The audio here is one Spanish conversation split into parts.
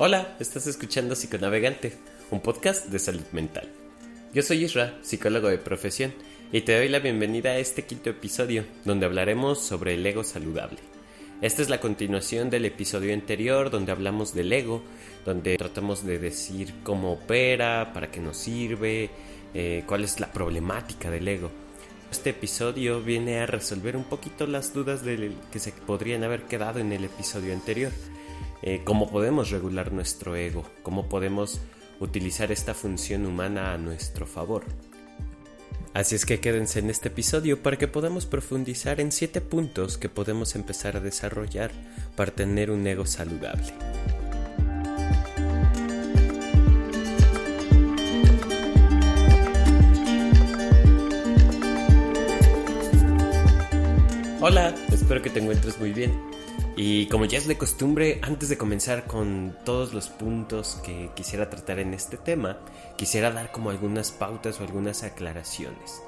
Hola, estás escuchando Psiconavegante, un podcast de salud mental. Yo soy Isra, psicólogo de profesión, y te doy la bienvenida a este quinto episodio, donde hablaremos sobre el ego saludable. Esta es la continuación del episodio anterior, donde hablamos del ego, donde tratamos de decir cómo opera, para qué nos sirve, eh, cuál es la problemática del ego. Este episodio viene a resolver un poquito las dudas que se podrían haber quedado en el episodio anterior. Eh, cómo podemos regular nuestro ego, cómo podemos utilizar esta función humana a nuestro favor. Así es que quédense en este episodio para que podamos profundizar en siete puntos que podemos empezar a desarrollar para tener un ego saludable. Hola, espero que te encuentres muy bien. Y como ya es de costumbre, antes de comenzar con todos los puntos que quisiera tratar en este tema, quisiera dar como algunas pautas o algunas aclaraciones.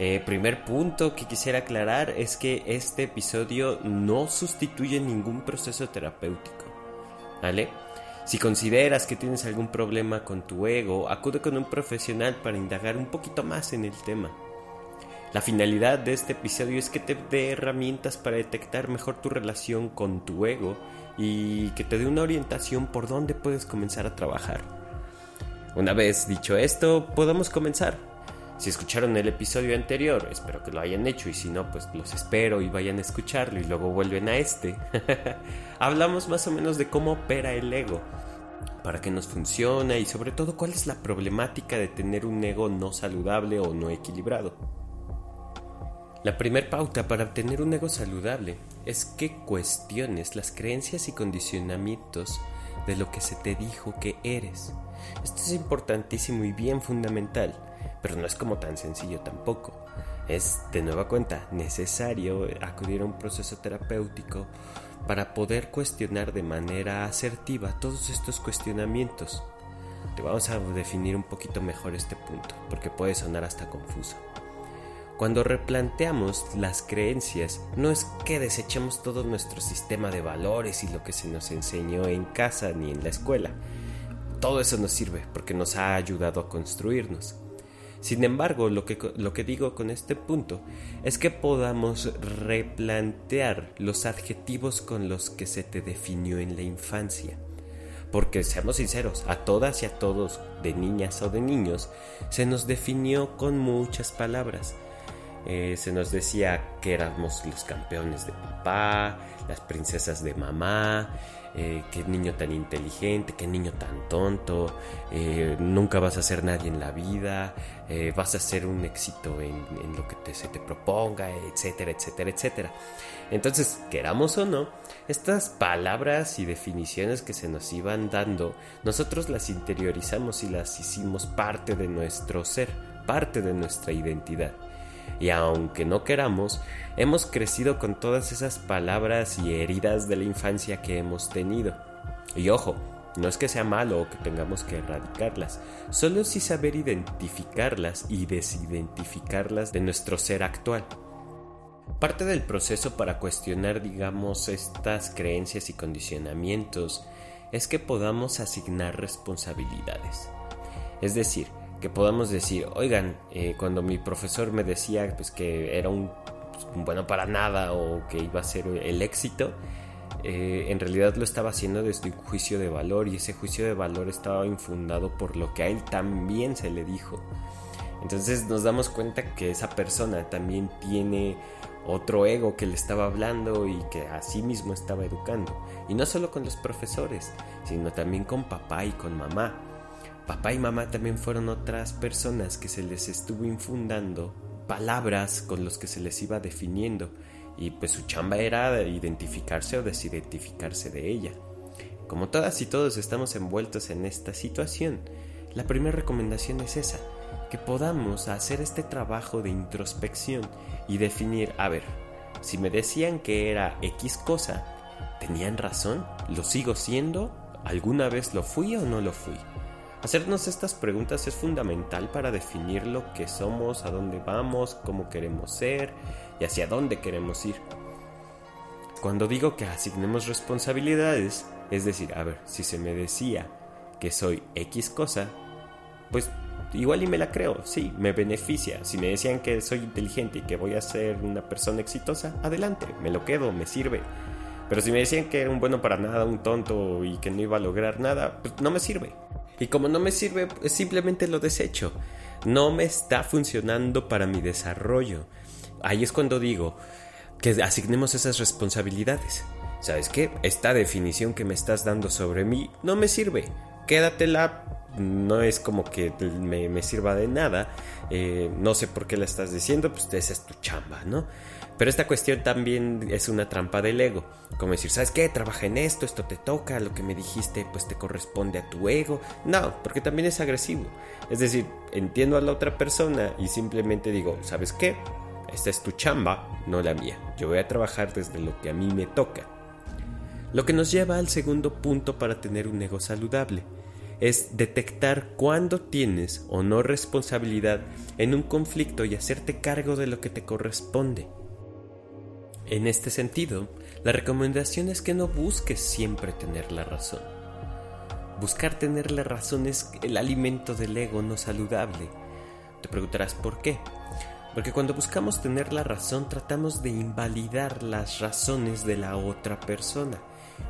Eh, primer punto que quisiera aclarar es que este episodio no sustituye ningún proceso terapéutico. ¿Vale? Si consideras que tienes algún problema con tu ego, acude con un profesional para indagar un poquito más en el tema. La finalidad de este episodio es que te dé herramientas para detectar mejor tu relación con tu ego y que te dé una orientación por dónde puedes comenzar a trabajar. Una vez dicho esto, podemos comenzar. Si escucharon el episodio anterior, espero que lo hayan hecho y si no, pues los espero y vayan a escucharlo y luego vuelven a este. Hablamos más o menos de cómo opera el ego, para qué nos funciona y sobre todo cuál es la problemática de tener un ego no saludable o no equilibrado. La primer pauta para obtener un ego saludable es que cuestiones las creencias y condicionamientos de lo que se te dijo que eres. Esto es importantísimo y bien fundamental, pero no es como tan sencillo tampoco. Es, de nueva cuenta, necesario acudir a un proceso terapéutico para poder cuestionar de manera asertiva todos estos cuestionamientos. Te vamos a definir un poquito mejor este punto, porque puede sonar hasta confuso. Cuando replanteamos las creencias, no es que desechemos todo nuestro sistema de valores y lo que se nos enseñó en casa ni en la escuela. Todo eso nos sirve porque nos ha ayudado a construirnos. Sin embargo, lo que, lo que digo con este punto es que podamos replantear los adjetivos con los que se te definió en la infancia. Porque seamos sinceros, a todas y a todos, de niñas o de niños, se nos definió con muchas palabras eh, se nos decía que éramos los campeones de papá, las princesas de mamá, eh, qué niño tan inteligente, qué niño tan tonto, eh, nunca vas a ser nadie en la vida, vas a ser un éxito en, lo que se te proponga, etcétera, etcétera, etcétera. Entonces, queramos o no, estas palabras y definiciones que se nos iban dando, nosotros las interiorizamos y las hicimos parte de nuestro ser, parte de nuestra identidad y aunque no queramos, hemos crecido con todas esas palabras y heridas de la infancia que hemos tenido. Y ojo, no es que sea malo o que tengamos que erradicarlas, solo si saber identificarlas y desidentificarlas de nuestro ser actual. Parte del proceso para cuestionar, digamos, estas creencias y condicionamientos es que podamos asignar responsabilidades. Es decir, que podamos decir, oigan, eh, cuando mi profesor me decía pues, que era un, pues, bueno para nada o que iba a ser el éxito, eh, en realidad lo estaba haciendo desde un juicio de valor y ese juicio de valor estaba infundado por lo que a él también se le dijo. Entonces nos damos cuenta que esa persona también tiene otro ego que le estaba hablando y que a sí mismo estaba educando. Y no solo con los profesores, sino también con papá y con mamá. Papá y mamá también fueron otras personas que se les estuvo infundando palabras con los que se les iba definiendo y pues su chamba era identificarse o desidentificarse de ella. Como todas y todos estamos envueltos en esta situación, la primera recomendación es esa, que podamos hacer este trabajo de introspección y definir, a ver, si me decían que era X cosa, ¿tenían razón? ¿Lo sigo siendo? ¿Alguna vez lo fui o no lo fui? Hacernos estas preguntas es fundamental para definir lo que somos, a dónde vamos, cómo queremos ser y hacia dónde queremos ir. Cuando digo que asignemos responsabilidades, Es decir, a ver, si se me decía que soy X cosa, pues igual y me la creo, sí, me beneficia. Si me decían que soy inteligente y que voy a ser una persona exitosa, adelante, me lo quedo, me sirve. Pero si me decían que era un bueno para nada, un tonto y que no iba a lograr nada, pues no me sirve. Y como no me sirve, simplemente lo desecho. No me está funcionando para mi desarrollo. Ahí es cuando digo que asignemos esas responsabilidades. ¿Sabes qué? Esta definición que me estás dando sobre mí no me sirve. Quédatela no es como que me, sirva de nada. Eh, no sé por qué la estás diciendo, pues esa es tu chamba, ¿no? Pero esta cuestión también es una trampa del ego. Como decir, ¿sabes qué? Trabaja en esto, esto te toca, lo que me dijiste pues te corresponde a tu ego. No, porque también es agresivo. Es decir, entiendo a la otra persona y simplemente digo, ¿sabes qué? Esta es tu chamba, no la mía. Yo voy a trabajar desde lo que a mí me toca. Lo que nos lleva al segundo punto para tener un ego saludable es detectar cuándo tienes o no responsabilidad en un conflicto y hacerte cargo de lo que te corresponde. En este sentido, la recomendación es que no busques siempre tener la razón. Buscar tener la razón es el alimento del ego no saludable. Te preguntarás por qué. Porque cuando buscamos tener la razón tratamos de invalidar las razones de la otra persona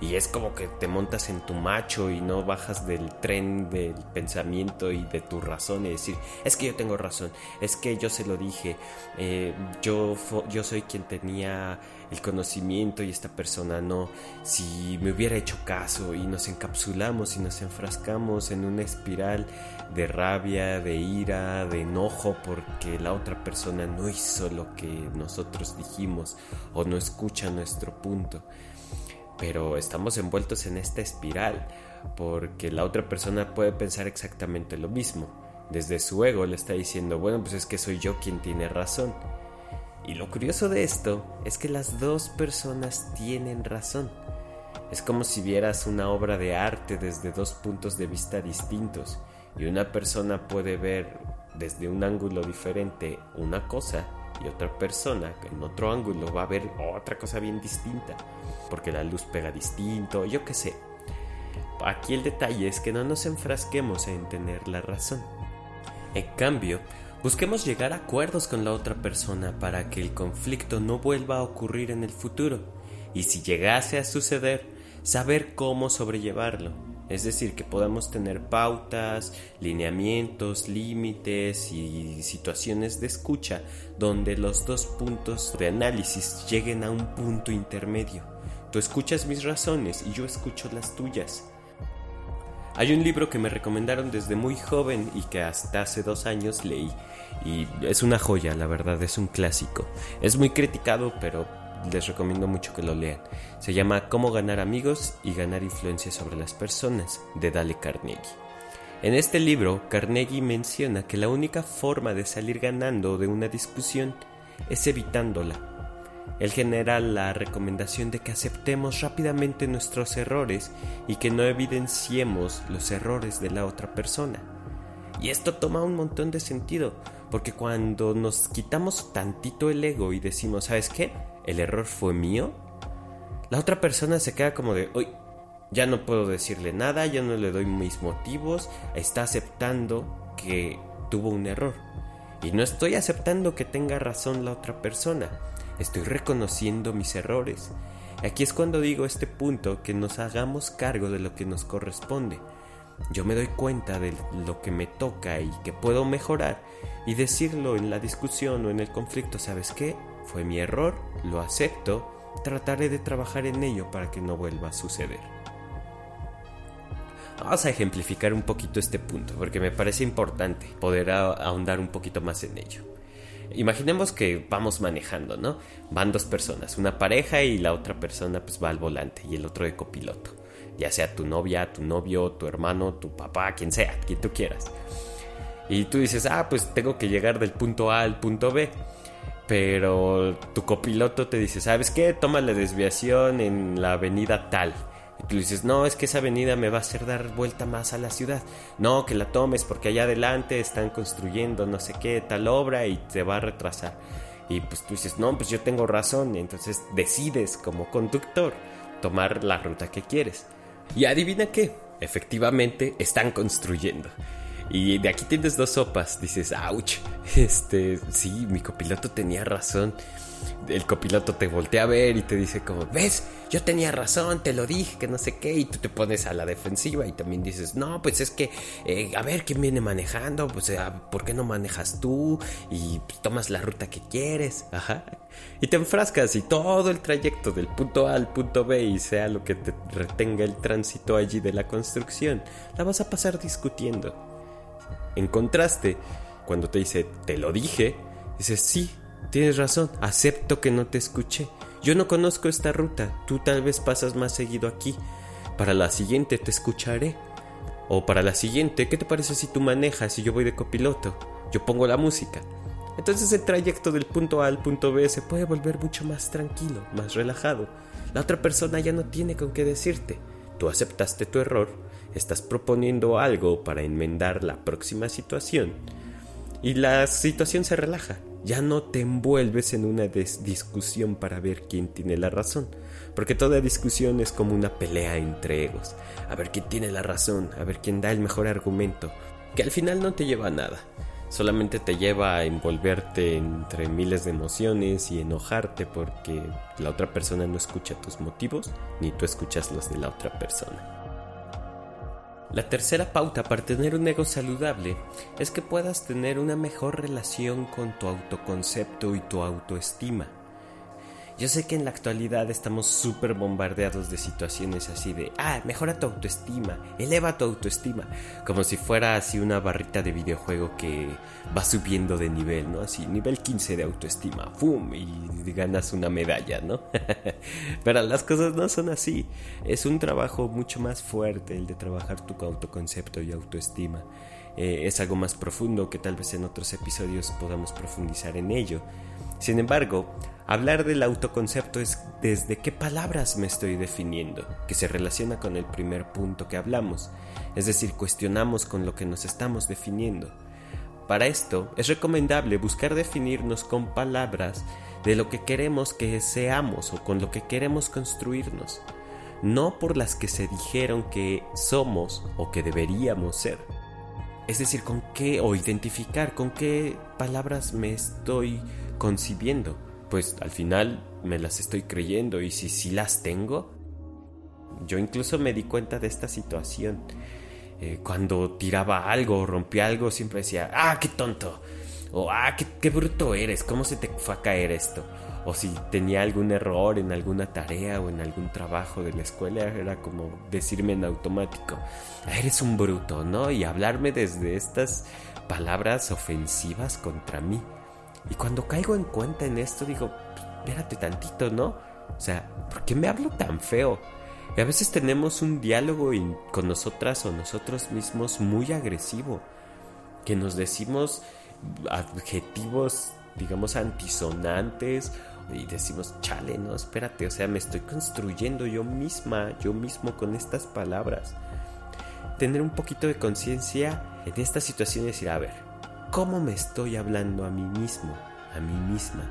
y es como que te montas en tu macho y no bajas del tren del pensamiento y de tu razón y decir, es que yo tengo razón, es que yo se lo dije, eh, yo, yo soy quien tenía el conocimiento y esta persona no, si me hubiera hecho caso y nos encapsulamos y nos enfrascamos en una espiral de rabia, de ira, de enojo porque la otra persona no hizo lo que nosotros dijimos o no escucha nuestro punto pero estamos envueltos en esta espiral porque la otra persona puede pensar exactamente lo mismo. Desde su ego le está diciendo, bueno, pues es que soy yo quien tiene razón. Y lo curioso de esto es que las dos personas tienen razón. Es como si vieras una obra de arte desde dos puntos de vista distintos y una persona puede ver desde un ángulo diferente una cosa y otra persona en otro ángulo va a ver otra cosa bien distinta, porque la luz pega distinto, yo qué sé. Aquí el detalle es que no nos enfrasquemos en tener la razón. En cambio, busquemos llegar a acuerdos con la otra persona para que el conflicto no vuelva a ocurrir en el futuro, y si llegase a suceder, saber cómo sobrellevarlo es decir, que podamos tener pautas, lineamientos, límites y situaciones de escucha donde los dos puntos de análisis lleguen a un punto intermedio. Tú escuchas mis razones y yo escucho las tuyas. Hay un libro que me recomendaron desde muy joven y que hasta hace dos años leí. Y es una joya, la verdad, es un clásico. Es muy criticado, pero les recomiendo mucho que lo lean. Se llama Cómo ganar amigos y ganar influencia sobre las personas de Dale Carnegie. En este libro, Carnegie menciona que la única forma de salir ganando de una discusión es evitándola. Él genera la recomendación de que aceptemos rápidamente nuestros errores y que no evidenciemos los errores de la otra persona. Y esto toma un montón de sentido, porque cuando nos quitamos tantito el ego y decimos, ¿sabes qué? El error fue mío, la otra persona se queda como de, uy, ya no puedo decirle nada, ya no le doy mis motivos, está aceptando que tuvo un error. Y no estoy aceptando que tenga razón la otra persona, estoy reconociendo mis errores. Aquí es cuando digo este punto que nos hagamos cargo de lo que nos corresponde. Yo me doy cuenta de lo que me toca y que puedo mejorar y decirlo en la discusión o en el conflicto, ¿sabes qué? Fue mi error, lo acepto, trataré de trabajar en ello para que no vuelva a suceder. Vamos a ejemplificar un poquito este punto porque me parece importante poder ahondar un poquito más en ello. Imaginemos que vamos manejando, ¿no? Van dos personas, una pareja y la otra persona pues va al volante y el otro de copiloto. Ya sea tu novia, tu novio, tu hermano, tu papá, quien sea, quien tú quieras. Y tú dices, ah, pues tengo que llegar del punto A al punto B pero tu copiloto te dice, ¿sabes qué? Toma la desviación en la avenida tal. Y tú dices, no, es que esa avenida me va a hacer dar vuelta más a la ciudad. No, que la tomes porque allá adelante están construyendo no sé qué tal obra y te va a retrasar. Y pues tú dices, no, pues yo tengo razón. Entonces decides como conductor tomar la ruta que quieres. Y adivina qué, efectivamente están construyendo. Y de aquí tienes dos sopas, dices, ouch, este, sí, mi copiloto tenía razón el copiloto te voltea a ver y te dice como, ves, yo tenía razón, te lo dije, que no sé qué, y tú te pones a la defensiva y también dices, no, pues es que, eh, a ver, ¿quién viene manejando? Pues, ¿por qué no manejas tú? Y tomas la ruta que quieres, ajá. Y te enfrascas y todo el trayecto del punto A al punto B y sea lo que te retenga el tránsito allí de la construcción, la vas a pasar discutiendo. En contraste, cuando te dice, te lo dije, dices, sí, Tienes razón, acepto que no te escuché. Yo no conozco esta ruta, tú tal vez pasas más seguido aquí. Para la siguiente te escucharé. O para la siguiente, ¿qué te parece si tú manejas y yo voy de copiloto? Yo pongo la música. Entonces el trayecto del punto A al punto B se puede volver mucho más tranquilo, más relajado. La otra persona ya no tiene con qué decirte. Tú aceptaste tu error, estás proponiendo algo para enmendar la próxima situación. Y la situación se relaja. Ya no te envuelves en una discusión para ver quién tiene la razón, porque toda discusión es como una pelea entre egos, a ver quién tiene la razón, a ver quién da el mejor argumento, que al final no te lleva a nada, solamente te lleva a envolverte entre miles de emociones y enojarte porque la otra persona no escucha tus motivos, ni tú escuchas los de la otra persona. La tercera pauta para tener un ego saludable es que puedas tener una mejor relación con tu autoconcepto y tu autoestima. Yo sé que en la actualidad estamos súper bombardeados de situaciones así de, ah, mejora tu autoestima, eleva tu autoestima, como si fuera así una barrita de videojuego que va subiendo de nivel, ¿no? Así, nivel 15 de autoestima, ¡fum! Y ganas una medalla, ¿no? Pero las cosas no son así, es un trabajo mucho más fuerte el de trabajar tu autoconcepto y autoestima. Eh, es algo más profundo que tal vez en otros episodios podamos profundizar en ello. Sin embargo, hablar del autoconcepto es desde qué palabras me estoy definiendo, que se relaciona con el primer punto que hablamos, es decir, cuestionamos con lo que nos estamos definiendo. Para esto es recomendable buscar definirnos con palabras de lo que queremos que seamos o con lo que queremos construirnos, no por las que se dijeron que somos o que deberíamos ser. Es decir, con qué o identificar con qué palabras me estoy concibiendo, pues al final me las estoy creyendo y si sí las tengo, yo incluso me di cuenta de esta situación. Eh, cuando tiraba algo o rompía algo, siempre decía, ah, qué tonto, o ah, qué, qué bruto eres, ¿cómo se te fue a caer esto? o si tenía algún error en alguna tarea o en algún trabajo de la escuela, era como decirme en automático, eres un bruto, ¿no? Y hablarme desde estas palabras ofensivas contra mí. Y cuando caigo en cuenta en esto, digo, espérate tantito, ¿no? O sea, ¿por qué me hablo tan feo? Y a veces tenemos un diálogo con nosotras o nosotros mismos muy agresivo, que nos decimos adjetivos, digamos, antisonantes y decimos, chale, no, espérate, o sea, me estoy construyendo yo misma, yo mismo con estas palabras. Tener un poquito de conciencia en esta situación y decir, a ver, cómo me estoy hablando a mí mismo, a mí misma.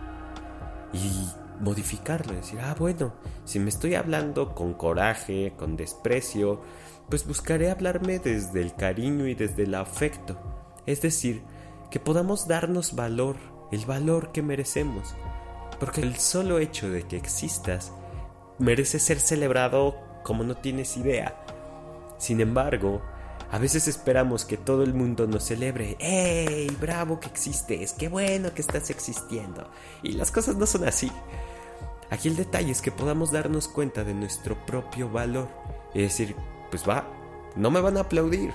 Y modificarlo, decir, ah, bueno, si me estoy hablando con coraje, con desprecio, pues buscaré hablarme desde el cariño y desde el afecto. Es decir, que podamos darnos valor, el valor que merecemos. Porque el solo hecho de que existas merece ser celebrado como no tienes idea. Sin embargo, a veces esperamos que todo el mundo nos celebre. ¡Ey! ¡Bravo que existes! ¡Qué bueno que estás existiendo! Y las cosas no son así. Aquí el detalle es que podamos darnos cuenta de nuestro propio valor. Y decir, pues va, no me van a aplaudir.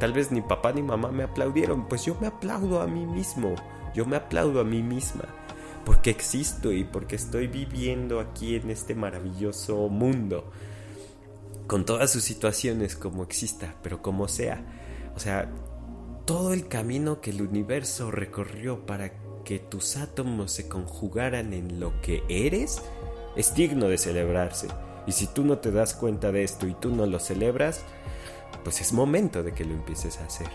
Tal vez ni papá ni mamá me aplaudieron. Pues yo me aplaudo a mí mismo. Yo me aplaudo a mí misma. Porque existo y porque estoy viviendo aquí en este maravilloso mundo con todas sus situaciones como exista, pero como sea. O sea, todo el camino que el universo recorrió para que tus átomos se conjugaran en lo que eres es digno de celebrarse. Y si tú no te das cuenta de esto y tú no lo celebras, pues es momento de que lo empieces a hacer.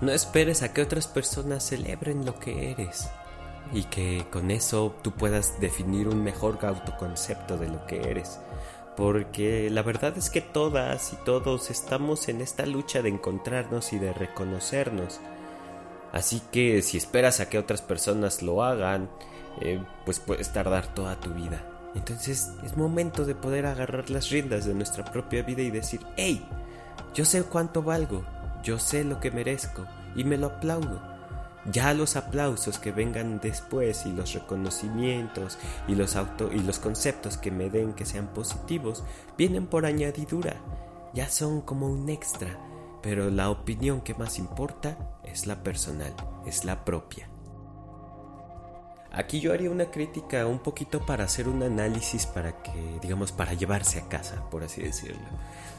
No esperes a que otras personas celebren lo que eres y que con eso tú puedas definir un mejor autoconcepto de lo que eres porque la verdad es que todas y todos estamos en esta lucha de encontrarnos y de reconocernos. Así que si esperas a que otras personas lo hagan, eh, pues puedes tardar toda tu vida. Entonces es momento de poder agarrar las riendas de nuestra propia vida y decir, hey, yo sé cuánto valgo, yo sé lo que merezco y me lo aplaudo. Ya los aplausos que vengan después y los reconocimientos y los auto y los conceptos que me den que sean positivos vienen por añadidura. Ya son como un extra, pero la opinión que más importa es la personal, es la propia. Aquí yo haría una crítica un poquito para hacer un análisis para que, digamos, para llevarse a casa, por así decirlo.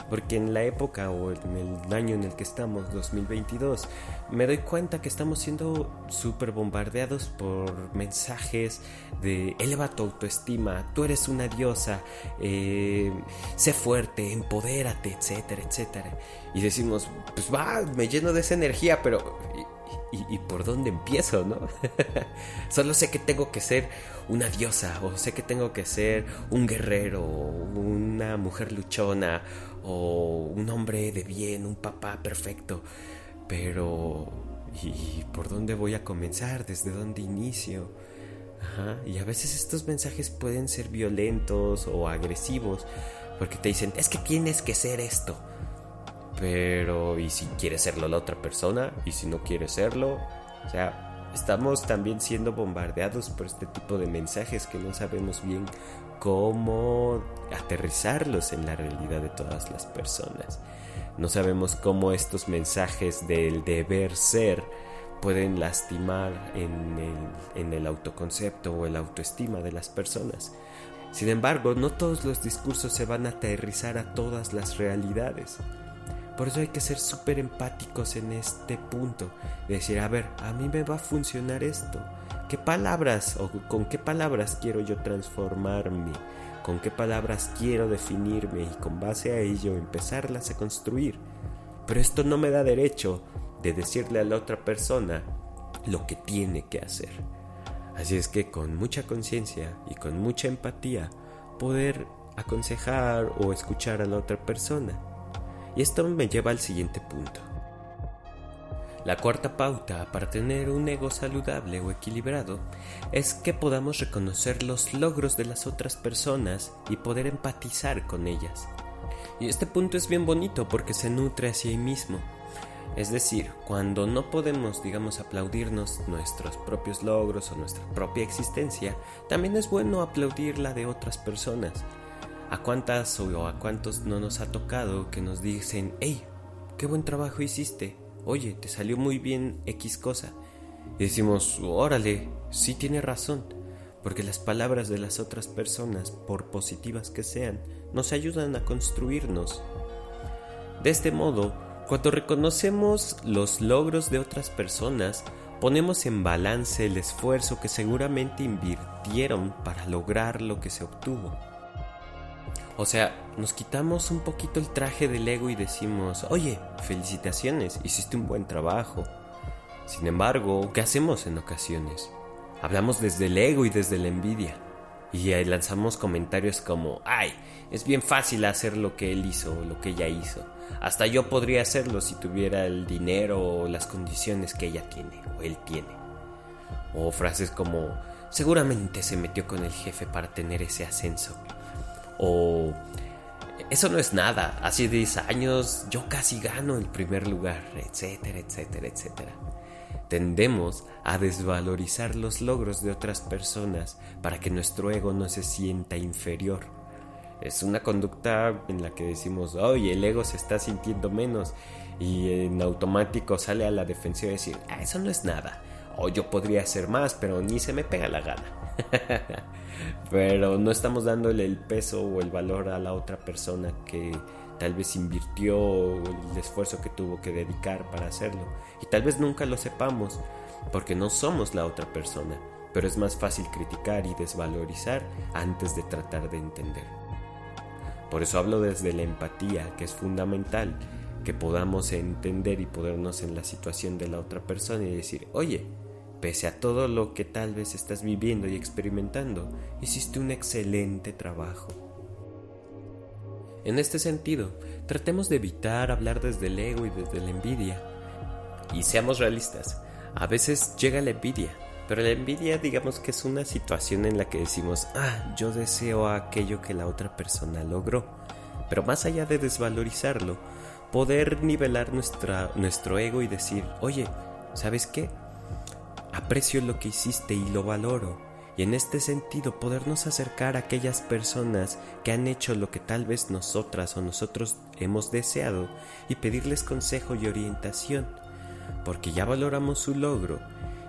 Porque en la época o en el año en el que estamos, 2022, me doy cuenta que estamos siendo súper bombardeados por mensajes de eleva tu autoestima, tú eres una diosa, eh, sé fuerte, empodérate, etcétera, etcétera. Y decimos, pues va, me lleno de esa energía, pero ¿Y, por dónde empiezo, no? Solo sé que tengo que ser una diosa, o sé que tengo que ser un guerrero, una mujer luchona, o un hombre de bien, un papá perfecto. Pero, ¿y por dónde voy a comenzar? ¿Desde dónde inicio? Ajá. Y a veces estos mensajes pueden ser violentos o agresivos, porque te dicen, es que tienes que ser esto pero, ¿y si quiere serlo la otra persona? ¿Y si no quiere serlo? O sea, estamos también siendo bombardeados por este tipo de mensajes que no sabemos bien cómo aterrizarlos en la realidad de todas las personas. No sabemos cómo estos mensajes del deber ser pueden lastimar en el, en el autoconcepto o el autoestima de las personas. Sin embargo, no todos los discursos se van a aterrizar a todas las realidades. Por eso hay que ser súper empáticos en este punto. De decir, a ver, a mí me va a funcionar esto. ¿Qué palabras o con qué palabras quiero yo transformarme? ¿Con qué palabras quiero definirme? Y con base a ello empezarlas a construir. Pero esto no me da derecho de decirle a la otra persona lo que tiene que hacer. Así es que con mucha conciencia y con mucha empatía poder aconsejar o escuchar a la otra persona y esto me lleva al siguiente punto. La cuarta pauta para tener un ego saludable o equilibrado es que podamos reconocer los logros de las otras personas y poder empatizar con ellas. Y este punto es bien bonito porque se nutre hacia sí mismo. Es decir, cuando no podemos, digamos, aplaudirnos nuestros propios logros o nuestra propia existencia, también es bueno aplaudir la de otras personas ¿A cuántas o a cuántos no nos ha tocado que nos dicen, hey, qué buen trabajo hiciste? Oye, te salió muy bien X cosa. Y decimos, órale, sí tiene razón, porque las palabras de las otras personas, por positivas que sean, nos ayudan a construirnos. De este modo, cuando reconocemos los logros de otras personas, ponemos en balance el esfuerzo que seguramente invirtieron para lograr lo que se obtuvo. O sea, nos quitamos un poquito el traje del ego y decimos, oye, felicitaciones, hiciste un buen trabajo. Sin embargo, ¿qué hacemos en ocasiones? Hablamos desde el ego y desde la envidia. Y lanzamos comentarios como, ay, es bien fácil hacer lo que él hizo o lo que ella hizo. Hasta yo podría hacerlo si tuviera el dinero o las condiciones que ella tiene o él tiene. O frases como, seguramente se metió con el jefe para tener ese ascenso o eso no es nada, hace 10 años yo casi gano el primer lugar, etcétera, etcétera, etcétera. Tendemos a desvalorizar los logros de otras personas para que nuestro ego no se sienta inferior. Es una conducta en la que decimos, oye, el ego se está sintiendo menos y en automático sale a la defensiva y decir, ah, eso no es nada. O yo podría hacer más, pero ni se me pega la gana. pero no estamos dándole el peso o el valor a la otra persona que tal vez invirtió el esfuerzo que tuvo que dedicar para hacerlo. Y tal vez nunca lo sepamos porque no somos la otra persona, pero es más fácil criticar y desvalorizar antes de tratar de entender. Por eso hablo desde la empatía, que es fundamental, que podamos entender y podernos en la situación de la otra persona y decir, oye, Pese a todo lo que tal vez estás viviendo y experimentando, hiciste un excelente trabajo. En este sentido, tratemos de evitar hablar desde el ego y desde la envidia. Y seamos realistas, a veces llega la envidia, pero la envidia digamos que es una situación en la que decimos, ah, yo deseo aquello que la otra persona logró. Pero más allá de desvalorizarlo, poder nivelar nuestro ego y decir, oye, ¿sabes qué? Aprecio lo que hiciste y lo valoro. Y en este sentido podernos acercar a aquellas personas que han hecho lo que tal vez nosotras o nosotros hemos deseado y pedirles consejo y orientación, porque ya valoramos su logro.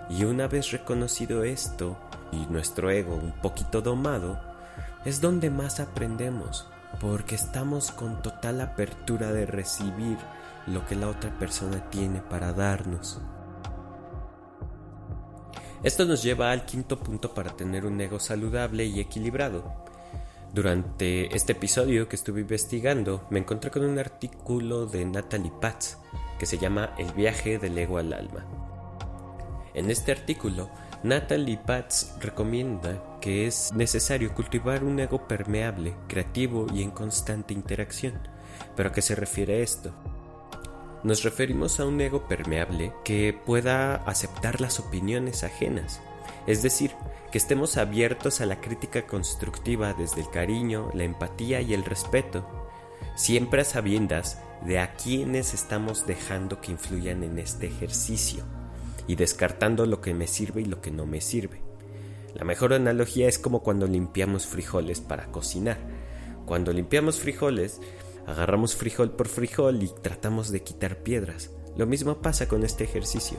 Y una vez reconocido esto y nuestro ego un poquito domado, es donde más aprendemos, porque estamos con total apertura de recibir lo que la otra persona tiene para darnos. Esto nos lleva al quinto punto para tener un ego saludable y equilibrado. Durante este episodio que estuve investigando, me encontré con un artículo de Natalie Patz que se llama El viaje del ego al alma. En este artículo, Natalie Patz recomienda que es necesario cultivar un ego permeable, creativo y en constante interacción. ¿Pero a qué se refiere esto? Nos referimos a un ego permeable que pueda aceptar las opiniones ajenas, es decir, que estemos abiertos a la crítica constructiva desde el cariño, la empatía y el respeto, siempre a sabiendas de a quienes estamos dejando que influyan en este ejercicio y descartando lo que me sirve y lo que no me sirve. La mejor analogía es como cuando limpiamos frijoles para cocinar. Cuando limpiamos frijoles, Agarramos frijol por frijol y tratamos de quitar piedras. Lo mismo pasa con este ejercicio.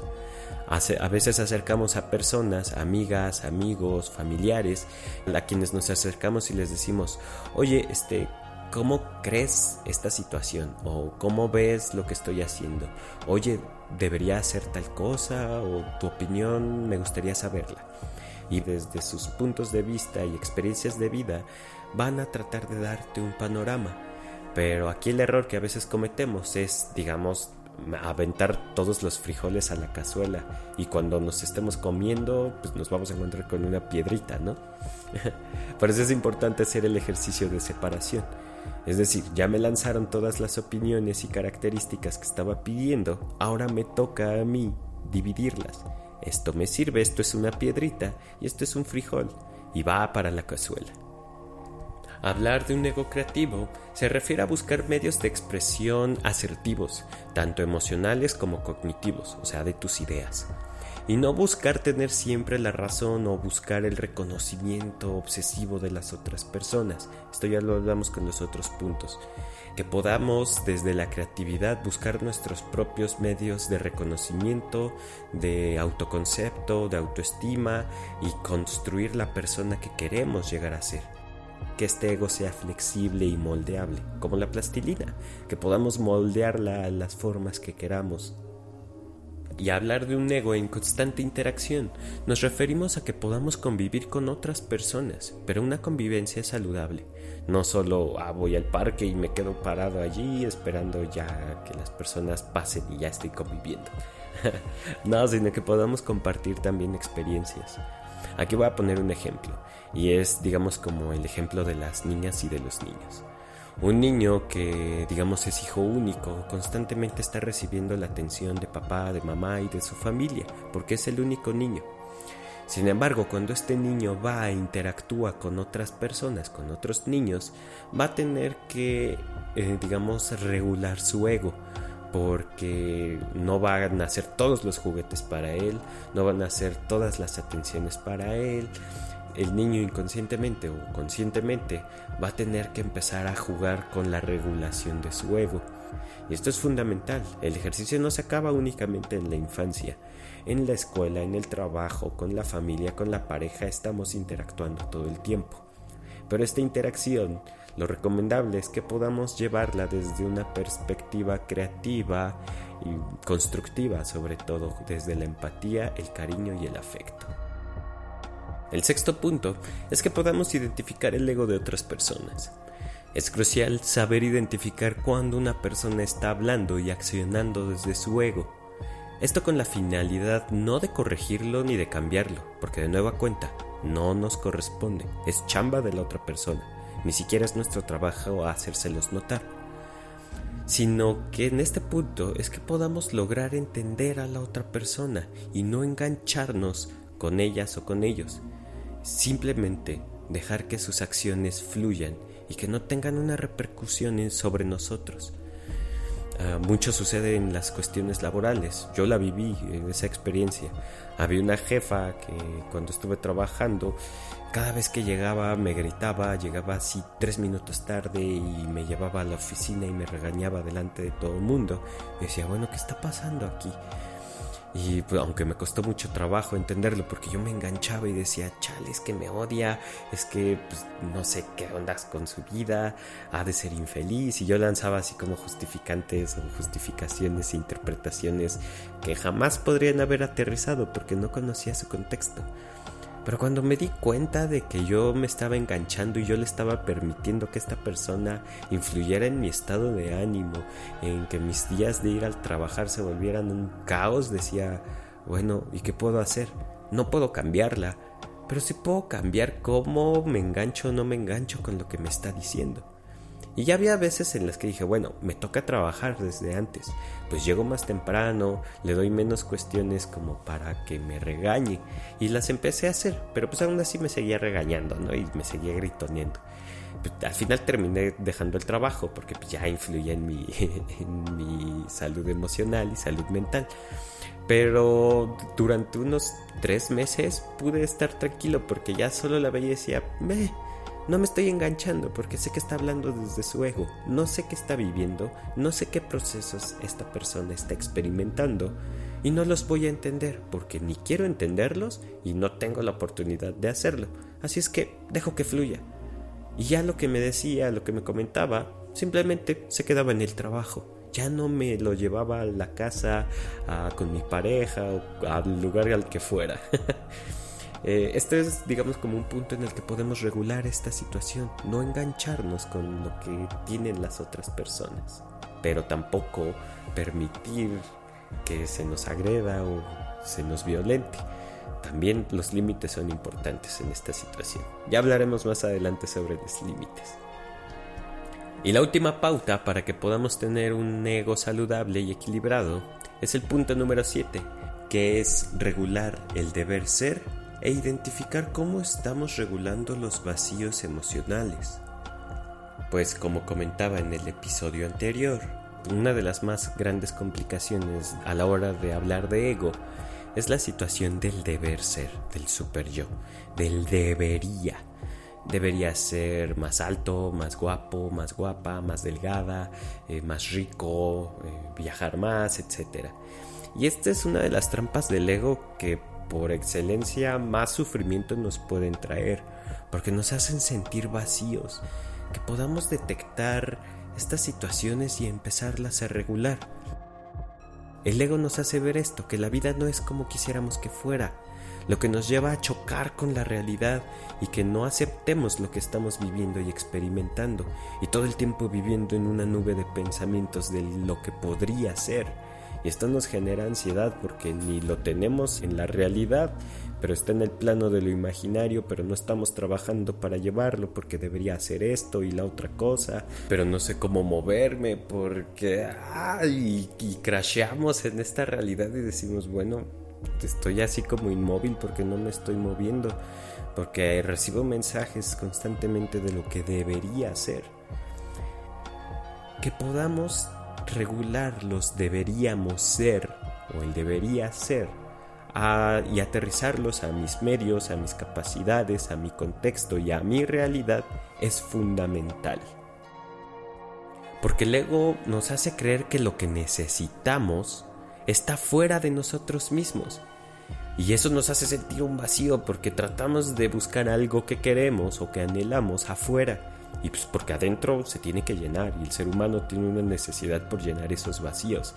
A veces acercamos a personas, amigas, amigos, familiares, a quienes nos acercamos y les decimos, oye, este, ¿cómo crees esta situación? ¿O cómo ves lo que estoy haciendo? Oye, ¿debería hacer tal cosa? ¿O tu opinión me gustaría saberla? Y desde sus puntos de vista y experiencias de vida van a tratar de darte un panorama pero aquí el error que a veces cometemos es, digamos, aventar todos los frijoles a la cazuela y cuando nos estemos comiendo, pues nos vamos a encontrar con una piedrita, ¿no? Por eso es importante hacer el ejercicio de separación. Es decir, ya me lanzaron todas las opiniones y características que estaba pidiendo, ahora me toca a mí dividirlas. Esto me sirve, esto es una piedrita y esto es un frijol y va para la cazuela. Hablar de un ego creativo se refiere a buscar medios de expresión asertivos, tanto emocionales como cognitivos, o sea, de tus ideas. Y no buscar tener siempre la razón o buscar el reconocimiento obsesivo de las otras personas. Esto ya lo hablamos con los otros puntos. Que podamos desde la creatividad buscar nuestros propios medios de reconocimiento, de autoconcepto, de autoestima y construir la persona que queremos llegar a ser que este ego sea flexible y moldeable, como la plastilina, que podamos moldearla a las formas que queramos. Y hablar de un ego en constante interacción, nos referimos a que podamos convivir con otras personas, pero una convivencia saludable. No solo ah, voy al parque y me quedo parado allí esperando ya que las personas pasen y ya estoy conviviendo. no, sino que podamos compartir también experiencias. Aquí voy a poner un ejemplo, y es, digamos, como el ejemplo de las niñas y de los niños. Un niño que, digamos, es hijo único, constantemente está recibiendo la atención de papá, de mamá y de su familia, porque es el único niño. Sin embargo, cuando este niño va e interactúa con otras personas, con otros niños, va a tener que, eh, digamos, regular su ego, porque no van a hacer todos los juguetes para él, no van a hacer todas las atenciones para él. El niño inconscientemente o conscientemente va a tener que empezar a jugar con la regulación de su ego. Y esto es fundamental. El ejercicio no se acaba únicamente en la infancia. En la escuela, en el trabajo, con la familia, con la pareja, estamos interactuando todo el tiempo. Pero esta interacción lo recomendable es que podamos llevarla desde una perspectiva creativa y constructiva, sobre todo desde la empatía, el cariño y el afecto. El sexto punto es que podamos identificar el ego de otras personas. Es crucial saber identificar cuando una persona está hablando y accionando desde su ego. Esto con la finalidad no de corregirlo ni de cambiarlo, porque de nueva cuenta no nos corresponde, es chamba de la otra persona ni siquiera es nuestro trabajo hacérselos notar, sino que en este punto es que podamos lograr entender a la otra persona y no engancharnos con ellas o con ellos, simplemente dejar que sus acciones fluyan y que no tengan una repercusión sobre nosotros. Ah, mucho sucede en las cuestiones laborales. Yo la viví en esa experiencia. Había una jefa que cuando estuve trabajando, cada vez que llegaba me gritaba, llegaba así tres minutos tarde y me llevaba a la oficina y me regañaba delante de todo el mundo. Y decía, bueno, ¿qué está pasando aquí? Y pues, aunque me costó mucho trabajo entenderlo, porque yo me enganchaba y decía, chale, es que me odia, es que pues, no sé qué ondas con su vida, ha de ser infeliz. Y yo lanzaba así como justificantes o justificaciones e interpretaciones que jamás podrían haber aterrizado porque no conocía su contexto. Pero cuando me di cuenta de que yo me estaba enganchando y yo le estaba permitiendo que esta persona influyera en mi estado de ánimo, en que mis días de ir al trabajar se volvieran un caos, decía, bueno, ¿y qué puedo hacer? No puedo cambiarla, pero sí puedo cambiar cómo me engancho o no me engancho con lo que me está diciendo. Y ya había veces en las que dije, bueno, me toca trabajar desde antes, pues llego más temprano, le doy menos cuestiones como para que me regañe. Y las empecé a hacer, pero pues aún así me seguía regañando, ¿no? Y me seguía gritoneando. Pues, al final terminé dejando el trabajo porque pues, ya influía en mi, en mi salud emocional y salud mental. Pero durante unos tres meses pude estar tranquilo porque ya solo la veía y decía, me no me estoy enganchando porque sé que está hablando desde su ego, no sé qué está viviendo, no sé qué procesos esta persona está experimentando y no los voy a entender porque ni quiero entenderlos y no tengo la oportunidad de hacerlo. Así es que dejo que fluya. Y ya lo que me decía, lo que me comentaba, simplemente se quedaba en el trabajo. Ya no me lo llevaba a la casa con mi pareja o al lugar al que fuera. Eh, este es, digamos, como un punto en el que podemos regular esta situación, no engancharnos con lo que tienen las otras personas, pero tampoco permitir que se nos agreda o se nos violente. También los límites son importantes en esta situación. Ya hablaremos más adelante sobre los límites. Y la última pauta para que podamos tener un ego saludable y equilibrado es el punto número 7, que es regular el deber ser e identificar cómo estamos regulando los vacíos emocionales. Pues como comentaba en el episodio anterior, una de las más grandes complicaciones a la hora de hablar de ego es la situación del deber ser, del super yo, del debería. Debería ser más alto, más guapo, más guapa, más delgada, eh, más rico, eh, viajar más, etc. Y esta es una de las trampas del ego que por excelencia más sufrimiento nos pueden traer, porque nos hacen sentir vacíos, que podamos detectar estas situaciones y empezarlas a regular. El ego nos hace ver esto, que la vida no es como quisiéramos que fuera, lo que nos lleva a chocar con la realidad y que no aceptemos lo que estamos viviendo y experimentando, y todo el tiempo viviendo en una nube de pensamientos de lo que podría ser y esto nos genera ansiedad porque ni lo tenemos en la realidad, pero está en el plano de lo imaginario, pero no estamos trabajando para llevarlo porque debería hacer esto y la otra cosa, pero no sé cómo moverme porque ay, y crasheamos en esta realidad y decimos, bueno, estoy así como inmóvil porque no me estoy moviendo, porque recibo mensajes constantemente de lo que debería hacer. Que podamos regular los deberíamos ser o el debería ser y aterrizarlos a mis medios, a mis capacidades, a mi contexto y a mi realidad es fundamental. Porque el ego nos hace creer que lo que necesitamos está fuera de nosotros mismos. Y eso nos hace sentir un vacío porque tratamos de buscar algo que queremos o que anhelamos afuera y pues porque adentro se tiene que llenar y el ser humano tiene una necesidad por llenar esos vacíos.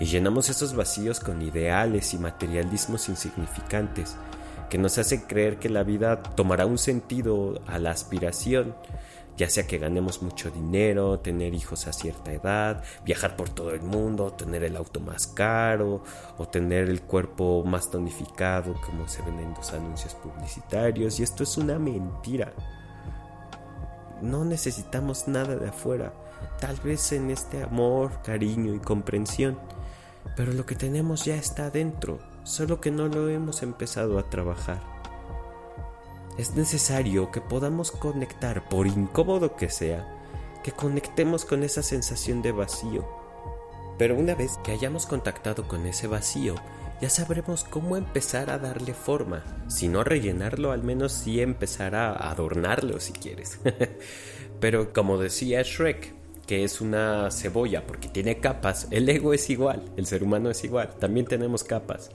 Y llenamos esos vacíos con ideales y materialismos insignificantes que nos hacen creer que la vida tomará un sentido a la aspiración, ya sea que ganemos mucho dinero, tener hijos a cierta edad, viajar por todo el mundo, tener el auto más caro o tener el cuerpo más tonificado como se ven en los anuncios publicitarios y esto es una mentira no necesitamos nada de afuera, tal vez en este amor, cariño y comprensión, pero lo que tenemos ya está adentro, solo que no lo hemos empezado a trabajar. Es necesario que podamos conectar, por incómodo que sea, que conectemos con esa sensación de vacío. Pero una vez que hayamos contactado con ese vacío, ya sabremos cómo empezar a darle forma. Si no rellenarlo, al menos sí empezar a adornarlo si quieres. Pero como decía Shrek, que es una cebolla porque tiene capas, el ego es igual, el ser humano es igual, también tenemos capas.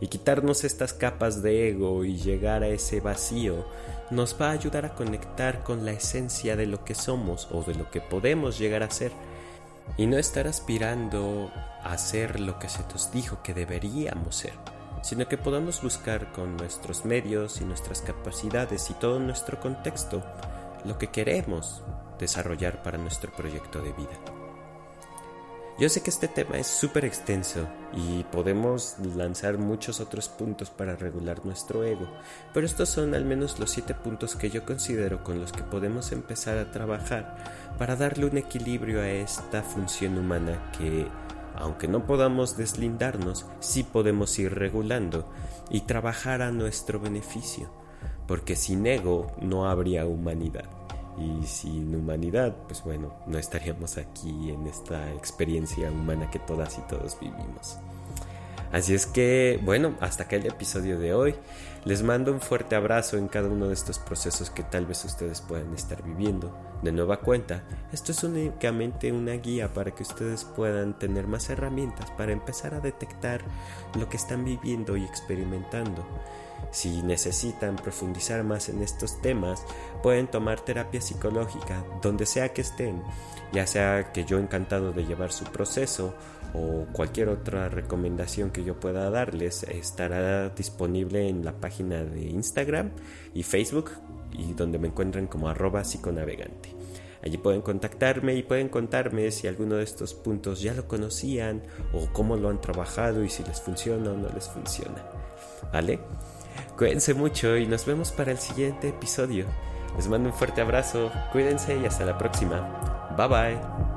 Y quitarnos estas capas de ego y llegar a ese vacío nos va a ayudar a conectar con la esencia de lo que somos o de lo que podemos llegar a ser y no estar aspirando a ser lo que se nos dijo que deberíamos ser, sino que podamos buscar con nuestros medios y nuestras capacidades y todo nuestro contexto lo que queremos desarrollar para nuestro proyecto de vida. Yo sé que este tema es súper extenso y podemos lanzar muchos otros puntos para regular nuestro ego, pero estos son al menos los siete puntos que yo considero con los que podemos empezar a trabajar para darle un equilibrio a esta función humana que, aunque no podamos deslindarnos, sí podemos ir regulando y trabajar a nuestro beneficio, porque sin ego no habría humanidad. Y sin humanidad, pues bueno, no estaríamos aquí en esta experiencia humana que todas y todos vivimos. Así es que, bueno, hasta acá el episodio de hoy. Les mando un fuerte abrazo en cada uno de estos procesos que tal vez ustedes puedan estar viviendo. De nueva cuenta, esto es únicamente una guía para que ustedes puedan tener más herramientas para empezar a detectar lo que están viviendo y experimentando. Si necesitan profundizar más en estos temas, pueden tomar terapia psicológica donde sea que estén, ya sea que yo encantado de llevar su proceso o cualquier otra recomendación que yo pueda darles estará disponible en la página de Instagram y Facebook y donde me encuentran como arroba psiconavegante. Allí pueden contactarme y pueden contarme si alguno de estos puntos ya lo conocían o cómo lo han trabajado y si les funciona o no les funciona. ¿Vale? Cuídense mucho y nos vemos para el siguiente episodio. Les mando un fuerte abrazo, cuídense y hasta la próxima. Bye bye.